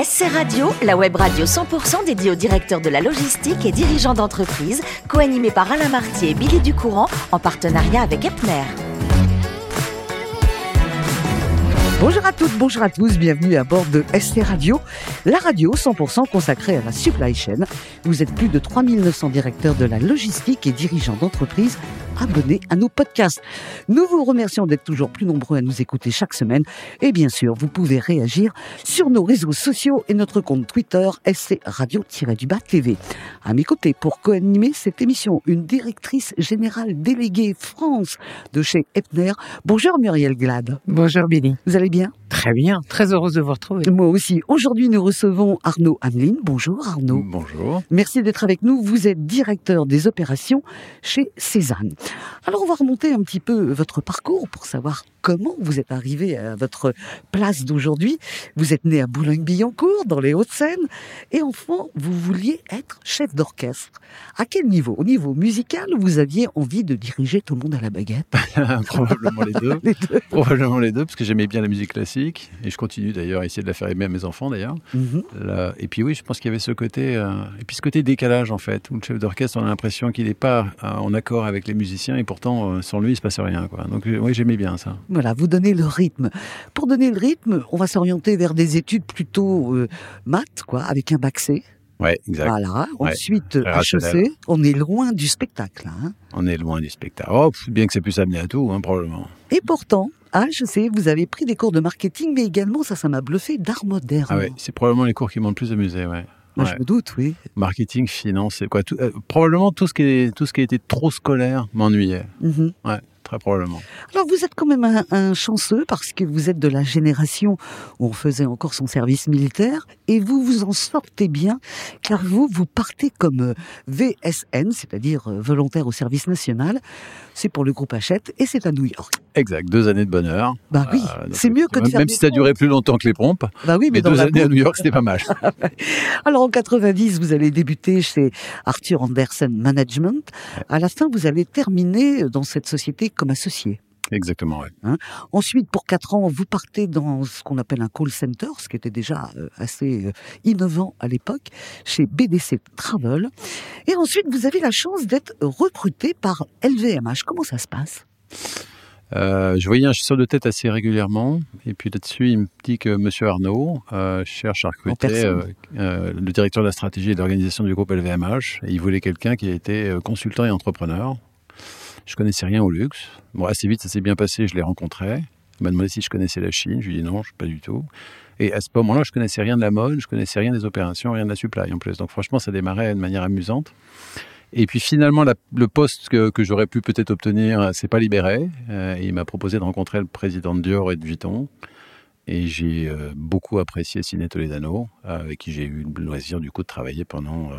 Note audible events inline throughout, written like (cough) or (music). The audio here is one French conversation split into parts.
SC Radio, la web radio 100% dédiée aux directeurs de la logistique et dirigeants d'entreprise, co-animée par Alain Martier et Billy Ducourant, en partenariat avec Epner. Bonjour à toutes, bonjour à tous, bienvenue à bord de SC Radio, la radio 100% consacrée à la supply chain. Vous êtes plus de 3900 directeurs de la logistique et dirigeants d'entreprise abonnés à nos podcasts. Nous vous remercions d'être toujours plus nombreux à nous écouter chaque semaine. Et bien sûr, vous pouvez réagir sur nos réseaux sociaux et notre compte Twitter SC Radio-du-Bas TV. À mes côtés, pour co-animer cette émission, une directrice générale déléguée France de chez Epner. Bonjour Muriel Glad. Bonjour Billy. Vous allez bien? Très bien, très heureuse de vous retrouver. Moi aussi. Aujourd'hui, nous recevons Arnaud Hamelin. Bonjour Arnaud. Bonjour. Merci d'être avec nous. Vous êtes directeur des opérations chez Cézanne. Alors, on va remonter un petit peu votre parcours pour savoir comment vous êtes arrivé à votre place d'aujourd'hui? Vous êtes né à Boulogne-Billancourt, dans les Hauts-de-Seine, et enfant, vous vouliez être chef d'orchestre. À quel niveau? Au niveau musical, vous aviez envie de diriger tout le monde à la baguette? (laughs) Probablement les deux. (laughs) Les deux. Probablement les deux, parce que j'aimais bien la musique classique, et je continue d'ailleurs à essayer de la faire aimer à mes enfants d'ailleurs. Là- Et puis oui, je pense qu'il y avait ce côté, euh, et puis ce côté décalage en fait, où le chef d'orchestre, on a l'impression qu'il n'est pas euh, en accord avec les musiciens, et pourtant euh, sans lui, il se passe rien. Quoi. Donc oui, j'aimais bien ça. Voilà, vous donnez le rythme. Pour donner le rythme, on va s'orienter vers des études plutôt euh, maths, quoi, avec un bac C. Ouais, exact. Voilà. Ouais, Ensuite, très rationnel. HEC. On est loin du spectacle. hein. On est loin du spectacle. Oh, bien que c'est plus amené à tout, hein, probablement. Et pourtant, à HEC, vous avez pris des cours de marketing, mais également, ça, ça m'a bluffé, d'art moderne. Ah ouais, c'est probablement les cours qui m'ont le plus amusé, ouais. Moi, Ouais. je me doute, oui. Marketing, finance, quoi tout- euh, Probablement tout ce, qui est, tout ce qui a été trop scolaire m'ennuyait. Mhm. Ouais, très probablement. Alors, vous êtes quand même un, un chanceux parce que vous êtes de la génération où on faisait encore son service militaire et vous vous en sortez bien car vous, vous partez comme euh, VSN, c'est-à-dire euh, volontaire au service national. C'est pour le groupe Hachette et c'est à New York. Exact, deux années de bonheur. Bah oui, Euh, c'est mieux que de faire même si ça duré plus longtemps que les pompes, Bah oui, mais, mais deux années à. New York, c'était pas mal. (laughs) Alors en 90, vous allez débuter chez Arthur Andersen Management. À la fin, vous allez terminer dans cette société comme associé. Exactement, ouais. Ensuite, pour quatre ans, vous partez dans ce qu'on appelle un call center, ce qui était déjà euh, assez euh, innovant à l'époque, chez BDC Travel. Et ensuite, vous avez la chance d'être recruté par LVMH. Comment ça se passe? Euh, je voyais un chasseur de tête assez régulièrement, et puis là-dessus, il me dit que Monsieur Arnaud euh, cherche à recruter euh, le directeur de la stratégie et de l'organisation du groupe LVMH, et il voulait quelqu'un qui était euh, consultant et entrepreneur. Je connaissais rien au luxe. Bon, assez vite, ça s'est bien passé, je l'ai rencontré. Il m'a demandé si je connaissais la Chine, je lui ai dit non, pas du tout. Et à ce moment-là, je connaissais rien de la mode, je connaissais rien des opérations, rien de la supply en plus. Donc franchement, ça démarrait de manière amusante. Et puis finalement, le poste que, j'aurais pu peut-être obtenir, euh, s'est pas libéré. Euh, il m'a proposé de rencontrer le président de Dior et de Vuitton. Et j'ai euh, beaucoup apprécié Ciné Toledano, avec qui j'ai eu le loisir du coup de travailler pendant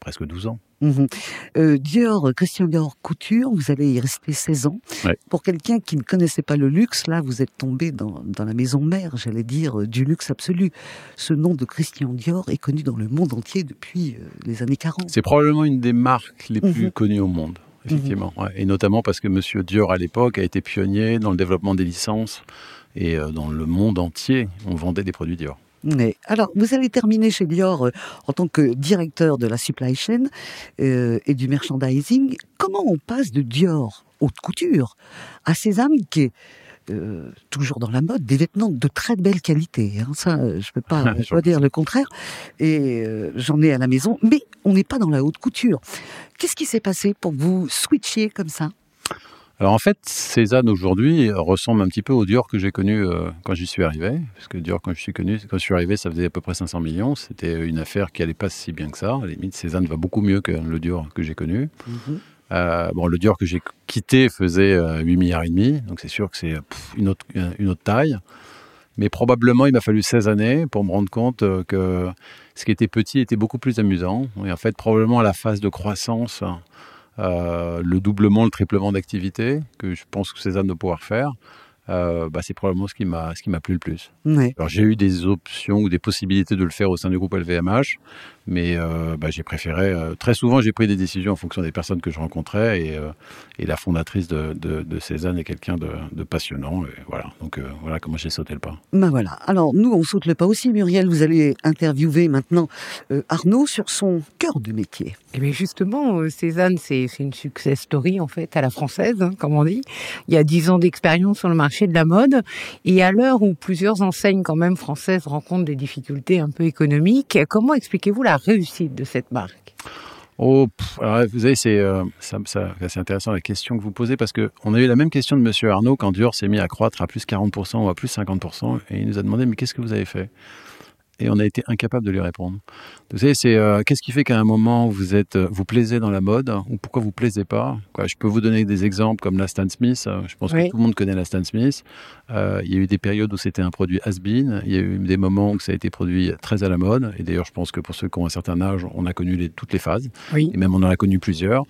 presque 12 ans. Mhm. Euh, Dior, Christian Dior Couture, vous allez y rester 16 ans. Ouais. Pour quelqu'un qui ne connaissait pas le luxe, là, vous êtes tombé dans, dans la maison mère, j'allais dire, euh, du luxe absolu. Ce nom de Christian Dior est connu dans le monde entier depuis euh, les années 40. C'est probablement une des marques les plus Mhm. connues au monde, effectivement. Ouais. Et notamment parce que Monsieur Dior, à l'époque, a été pionnier dans le développement des licences. Et euh, dans le monde entier, on vendait des produits Dior. Mais, alors, vous allez terminer chez Dior euh, en tant que directeur de la supply chain euh, et du merchandising. Comment on passe de Dior haute couture à Sésame qui est euh, toujours dans la mode, des vêtements de très belle qualité. hein. Ça, je peux pas, (laughs) je peux pas dire le contraire. Et j'en ai à la maison, mais on n'est pas dans la haute couture. Qu'est-ce qui s'est passé pour que vous switchiez comme ça? Alors en fait, Cézanne aujourd'hui ressemble un petit peu au Dior que j'ai connu euh, quand j'y suis arrivé. Parce que Dior, quand je suis connu, quand je suis arrivé, ça faisait à peu près 500 millions. C'était une affaire qui allait pas si bien que ça. À la limite, Cézanne va beaucoup mieux que le Dior que j'ai connu. Euh, bon, le Dior que j'ai quitté faisait euh, 8 milliards et demi, donc c'est sûr que c'est une autre, une autre taille. Mais probablement, il m'a fallu 16 années pour me rendre compte euh, que ce qui était petit était beaucoup plus amusant. Et en fait, probablement à la phase de croissance, euh, le doublement, le triplement d'activité, que je pense que Cézanne doit pouvoir faire, euh, bah, c'est probablement ce qui m'a ce qui m'a plu le plus. Ouais. Alors j'ai eu des options ou des possibilités de le faire au sein du groupe LVMH, mais euh, bah, j'ai préféré. euh, très souvent, j'ai pris des décisions en fonction des personnes que je rencontrais et, euh, et la fondatrice de, de, de Cézanne est quelqu'un de, de passionnant. Et voilà, donc euh, voilà comment j'ai sauté le pas. Ben voilà. Alors nous, on saute le pas aussi. Muriel, vous allez interviewer maintenant euh, Arnaud sur son cœur de métier. Et bien justement, Cézanne, c'est c'est une success story en fait à la française, hein, comme on dit. Il y a dix ans d'expérience sur le marché de la mode. Et à l'heure où plusieurs enseignes quand même françaises rencontrent des difficultés un peu économiques, comment expliquez-vous la réussite de cette marque? Oh, vous savez, c'est euh, ça, intéressant la question que vous posez parce que on a eu la même question de Monsieur Arnaud quand Dior s'est mis à croître à plus 40% ou à plus 50% et il nous a demandé mais qu'est-ce que vous avez fait? Et on a été incapable de lui répondre. Vous savez, c'est euh, qu'est-ce qui fait qu'à un moment vous êtes euh, vous plaisez dans la mode ou pourquoi vous plaisez pas? Quoi, Je peux vous donner des exemples comme la Stan Smith. euh, Je pense Oui. que tout le monde connaît la Stan Smith. Euh, il y a eu des périodes où c'était un produit has-been. Il y a eu des moments où ça a été produit très à la mode. Et d'ailleurs, je pense que pour ceux qui ont un certain âge, on a connu les- toutes les phases Oui. et même on en a connu plusieurs.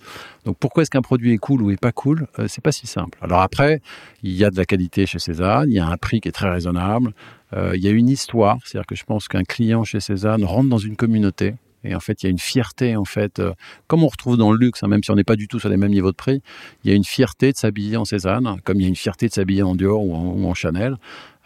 Donc pourquoi est-ce qu'un produit est cool ou est pas cool? Euh, C'est pas si simple. Alors après, il y a de la qualité chez Cézanne, il y a un prix qui est très raisonnable, il y a une histoire, c'est-à-dire que je pense qu'un client chez Cézanne rentre dans une communauté. Et en fait, il y a une fierté, en fait, euh, comme on retrouve dans le luxe, hein, même si on n'est pas du tout sur les mêmes niveaux de prix, il y a une fierté de s'habiller en Cézanne, comme il y a une fierté de s'habiller en Dior ou en, ou en Chanel.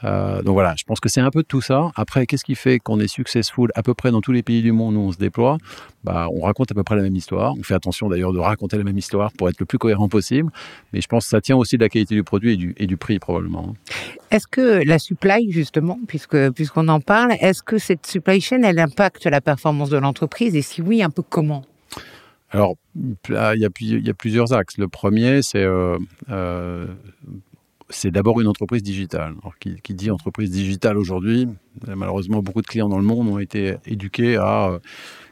Euh, donc voilà, je pense que c'est un peu de tout ça. Après, qu'est-ce qui fait qu'on est successful à peu près dans tous les pays du monde où on se déploie? Bah, On raconte à peu près la même histoire. On fait attention d'ailleurs de raconter la même histoire pour être le plus cohérent possible. Mais je pense que ça tient aussi de la qualité du produit et du, et du prix probablement. Est-ce que la supply, justement, puisque puisqu'on en parle, est-ce que cette supply chain, elle impacte la performance de l'entreprise? Et si oui, un peu comment? Alors, il y, a, il y a plusieurs axes. Le premier, c'est euh, euh, c'est d'abord une entreprise digitale. Qui, dit entreprise digitale aujourd'hui, euh, malheureusement, beaucoup de clients dans le monde ont été éduqués à euh,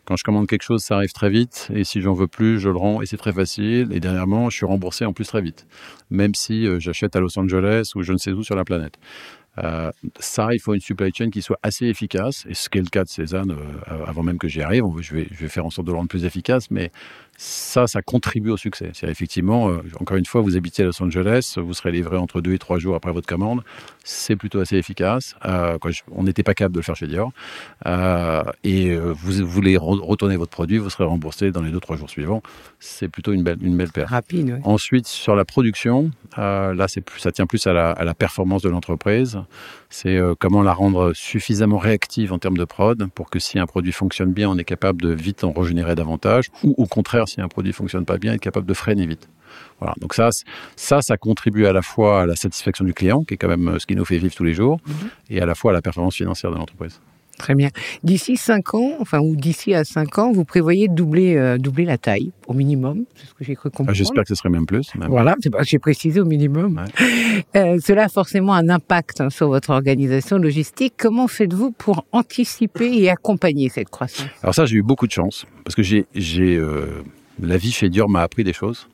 quand je commande quelque chose, ça arrive très vite, et si j'en veux plus, je le rends, et c'est très facile. Et dernièrement, je suis remboursé en plus très vite, même si euh, j'achète à Los Angeles ou je ne sais où sur la planète. Ça, il faut une supply chain qui soit assez efficace, et ce qui est le cas de Cézanne, avant même que j'y arrive, je vais, je vais faire en sorte de le rendre plus efficace, mais ça, ça contribue au succès. C'est effectivement, euh, encore une fois, vous habitez à Los Angeles, vous serez livré entre deux et trois jours après votre commande, c'est plutôt assez efficace. Euh, quoi, je- on n'était pas capable de le faire chez Dior, Euh, et vous voulez re- retourner votre produit, vous serez remboursé dans les deux trois jours suivants. C'est plutôt une belle, une belle paire. Rapide, oui. Ensuite, sur la production, là, plus, ça tient plus à la, à la performance de l'entreprise. C'est euh, comment la rendre suffisamment réactive en termes de prod pour que si un produit fonctionne bien, on est capable de vite en régénérer davantage, ou au contraire, si un produit fonctionne pas bien, être capable de freiner vite. Voilà. Donc ça, ça, ça contribue à la fois à la satisfaction du client, qui est quand même euh, ce qui nous fait vivre tous les jours, et à la fois à la performance financière de l'entreprise. Très bien. D'ici cinq ans, enfin, ou d'ici à cinq ans, vous prévoyez doubler, euh, doubler la taille, au minimum, c'est ce que j'ai cru Ah. J'espère que ce serait même plus. même. Voilà, j'ai précisé au minimum. Euh, cela a forcément un impact hein, sur votre organisation logistique. Comment faites-vous pour anticiper et accompagner cette croissance? Alors ça, j'ai eu beaucoup de chance parce que j'ai euh, la vie chez Dior m'a appris des choses.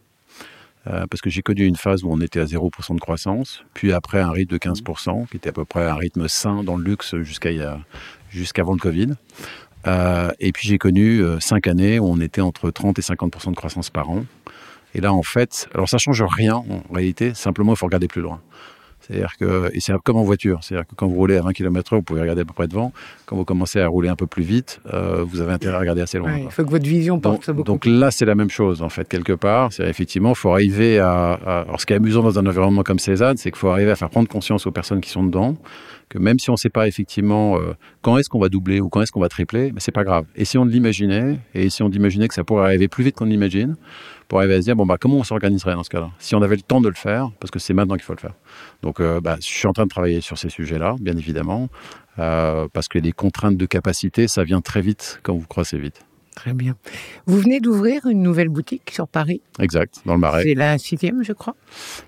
Euh, parce que j'ai connu une phase où on était à 0% de croissance, puis après un rythme de 15%, qui était à peu près un rythme sain dans le luxe jusqu'à jusqu'avant le Covid. Euh, et puis j'ai connu euh, cinq années où on était entre 30 et 50% de croissance par an. Et là, en fait, alors ça change rien en réalité, simplement il faut regarder plus loin. C'est-à-dire que, et c'est comme en voiture, c'est-à-dire que quand vous roulez à 20 km/h, vous pouvez regarder à peu près devant. Quand vous commencez à rouler un peu plus vite, euh, vous avez intérêt à regarder assez loin. Ouais. Il faut que votre vision porte Donc, beaucoup. donc là, c'est la même chose, en fait, quelque part. C'est effectivement, il faut arriver à, à- Alors, ce qui est amusant dans un environnement comme Cézanne, c'est qu'il faut arriver à faire prendre conscience aux personnes qui sont dedans que même si on ne sait pas effectivement euh, quand est-ce qu'on va doubler ou quand est-ce qu'on va tripler, mais c'est pas grave. Et si on l'imaginait, et si on imaginait que ça pourrait arriver plus vite qu'on l'imagine, pour arriver à se dire, bon, bah, comment on s'organiserait dans ce cas-là? Si on avait le temps de le faire, parce que c'est maintenant qu'il faut le faire. Donc, euh, bah, je suis en train de travailler sur ces sujets-là, bien évidemment, euh, parce que les contraintes de capacité, ça vient très vite quand vous croissez vite. Très bien. Vous venez d'ouvrir une nouvelle boutique sur Paris? Exact, dans le marais. C'est la sixième, je crois?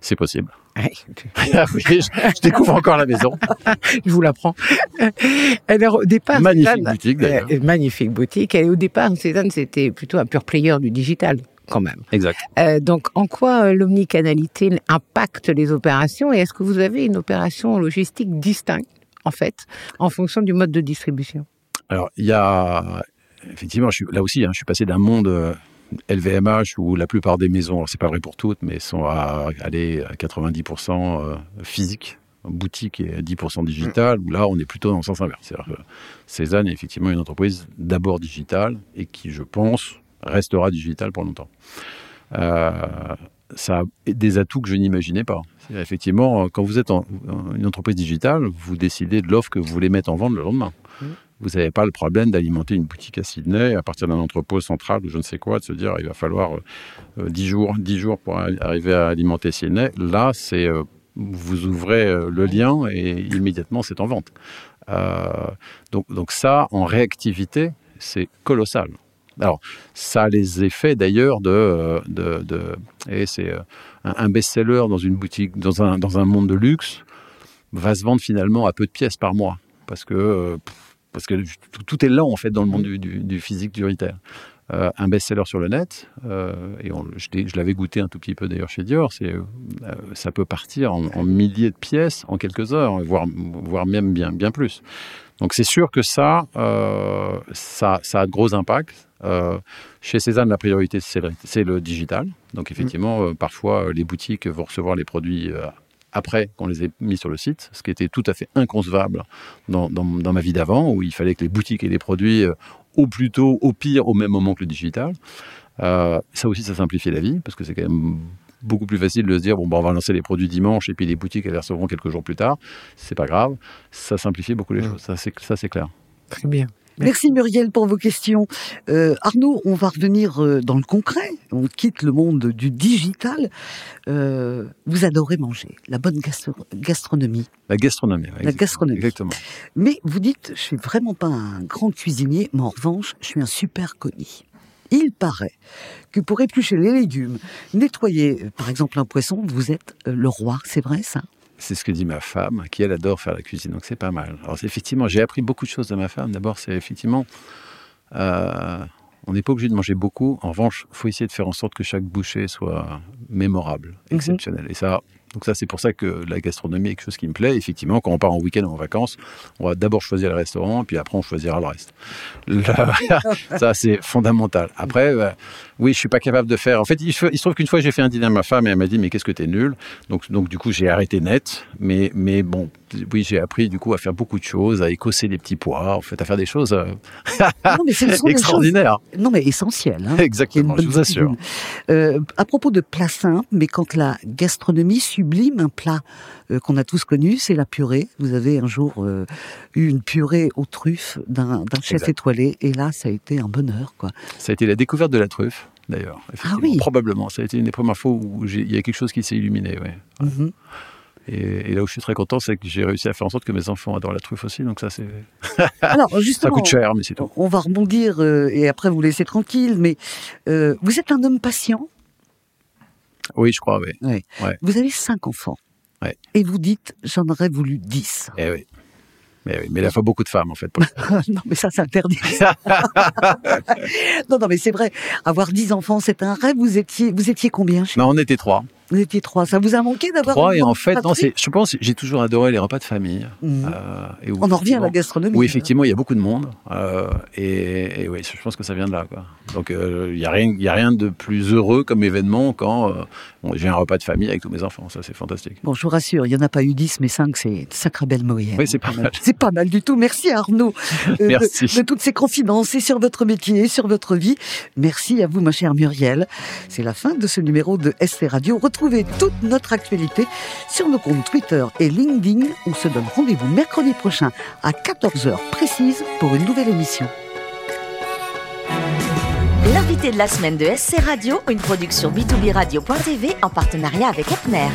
C'est possible. Ouais, (laughs) Ah oui, je, je découvre encore la maison. (laughs) je vous l'apprends. (laughs) Alors, au départ, Magnifique Cézanne- boutique, d'ailleurs. Euh, magnifique boutique. Et au départ, Cézanne, c'était plutôt un pure player du digital, quand même. Exact. Euh, donc, en quoi euh, l'omnicanalité impacte les opérations et est-ce que vous avez une opération logistique distincte, en fait, en fonction du mode de distribution? Alors, il y a. Effectivement, je suis, là aussi, hein, je suis passé d'un monde euh, LVMH où la plupart des maisons, alors c'est pas vrai pour toutes, mais sont à aller à 90% euh, physiques. boutique et 10% digital, où là, on est plutôt dans le sens inverse. C'est-à-dire que Cézanne est effectivement une entreprise d'abord digitale et qui, je pense, restera digitale pour longtemps. Euh, ça a des atouts que je n'imaginais pas. Effectivement, quand vous êtes en, une entreprise digitale, vous décidez de l'offre que vous voulez mettre en vente le lendemain. Mmh. Vous n'avez pas le problème d'alimenter une boutique à Sydney à partir d'un entrepôt central ou je ne sais quoi, de se dire il va falloir 10 euh, jours, 10 jours pour arriver à alimenter Sydney. Là, c'est euh, vous ouvrez euh, le lien et immédiatement c'est en vente. donc, donc ça, en réactivité, c'est colossal. Alors, ça a les effets d'ailleurs de, de, de, et c'est un, best-seller dans une boutique, dans un, dans un monde de luxe, va se vendre finalement à peu de pièces par mois parce que parce que tout est lent en fait dans le monde mm. du, physique du retail. Euh, un best-seller sur le net, euh, et je, l'avais goûté un tout petit peu d'ailleurs chez Dior, c'est, euh, ça peut partir en, milliers de pièces en quelques heures, voire, voire même bien, bien plus. Donc c'est sûr que ça, ça, ça, a de gros impacts. chez Cézanne, la priorité, c'est le, digital. Donc effectivement, parfois, les boutiques vont recevoir les produits après qu'on les ait mis sur le site, ce qui était tout à fait inconcevable dans, ma vie d'avant, où il fallait que les boutiques aient les produits euh, au plus tôt, au pire, au même moment que le digital. Euh, ça aussi, ça simplifie la vie, parce que c'est quand même beaucoup plus facile de se dire bon, bah, on va lancer les produits dimanche et puis les boutiques, elles les recevront quelques jours plus tard. C'est pas grave. Ça simplifie beaucoup les choses. Ça, c'est clair. Très bien. Merci Muriel pour vos questions. Euh, Arnaud, on va revenir euh, dans le concret. On quitte le monde du digital. Euh, vous adorez manger, la bonne gastronomie. La gastronomie. La gastronomie. Exactement. Mais vous dites, je suis vraiment pas un grand cuisinier, mais en revanche, je suis un super commis. Il paraît que pour éplucher les légumes, nettoyer par exemple un poisson, vous êtes le roi, c'est vrai ça? C'est ce que dit ma femme, qui elle adore faire la cuisine, donc c'est pas mal. Alors effectivement, j'ai appris beaucoup de choses de ma femme. D'abord, c'est effectivement, euh, on n'est pas obligé de manger beaucoup. En revanche, il faut essayer de faire en sorte que chaque bouchée soit mémorable, mhm. exceptionnelle. Et ça, donc ça, c'est pour ça que la gastronomie est quelque chose qui me plaît. Effectivement, quand on part en week-end ou en vacances, on va d'abord choisir le restaurant, puis après on choisira le reste. (laughs) ça, c'est fondamental. Après, euh, oui, je suis pas capable de faire. En fait, il, se trouve qu'une fois, j'ai fait un dîner à ma femme et elle m'a dit, mais qu'est-ce que tu es nul? Donc, donc du coup, j'ai arrêté net. Mais, mais bon, oui, j'ai appris du coup à faire beaucoup de choses, à écosser des petits pois, en fait, à faire des choses euh, extraordinaires. Non, mais essentielles. Hein, Exactement, je vous assure. Euh, à propos de plats mais quand la gastronomie sublime un plat euh, qu'on a tous connu, c'est la purée. Vous avez un jour eu une purée aux truffes d'un chef étoilé, et là, ça a été un bonheur, quoi. Ça a été la découverte de la truffe d'ailleurs. Ah oui. Probablement. Ça a été une des premières fois où il y a quelque chose qui s'est illuminé. Ouais. Mhm. Et, là où je suis très content, c'est que j'ai réussi à faire en sorte que mes enfants adorent la truffe aussi. Donc ça, c'est. (laughs) Alors justement, ça coûte cher, mais c'est tout. On va rebondir euh, et après vous laisser tranquille. Mais euh, vous êtes un homme patient? Oui, je crois, oui. Vous avez cinq enfants. Et vous dites, j'en aurais voulu dix. Eh oui. Mais, mais il a faut beaucoup de femmes, en fait. (laughs) non, mais ça, c'est interdit. (laughs) non, non, mais c'est vrai. Avoir dix enfants, c'est un rêve. Vous étiez, vous étiez combien chez Non, on était trois. Vous étiez trois. Ça vous a manqué d'avoir trois et en fait, non. Je pense, j'ai toujours adoré les repas de famille. Mmh. Euh, et On en revient à la gastronomie. Oui, effectivement, il y a beaucoup de monde euh, et, et, oui, je pense que ça vient de là. Quoi. Donc, euh, il n'y a rien, il y a rien de plus heureux comme événement quand j'ai un repas de famille avec tous mes enfants. Ça, c'est fantastique. Bon, je vous rassure, il n'y en a pas eu dix, mais cinq, c'est une sacrée belle moyenne. Oui, c'est pas mal. C'est pas mal du tout. Merci Arnaud Merci. De, de, toutes ces confidences et sur votre métier, sur votre vie. Merci à vous, ma chère Muriel. C'est la fin de ce numéro de SC Radio. Retrouvez toute notre actualité sur nos comptes Twitter et LinkedIn. On se donne rendez-vous mercredi prochain à 14h précise pour une nouvelle émission. L'invité de la semaine de SC Radio, une production b2b radio.tv en partenariat avec Epner.